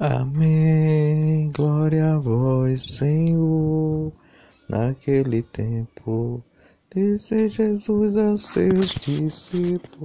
Amém. Glória a vós, Senhor. Naquele tempo, disse Jesus a seus discípulos.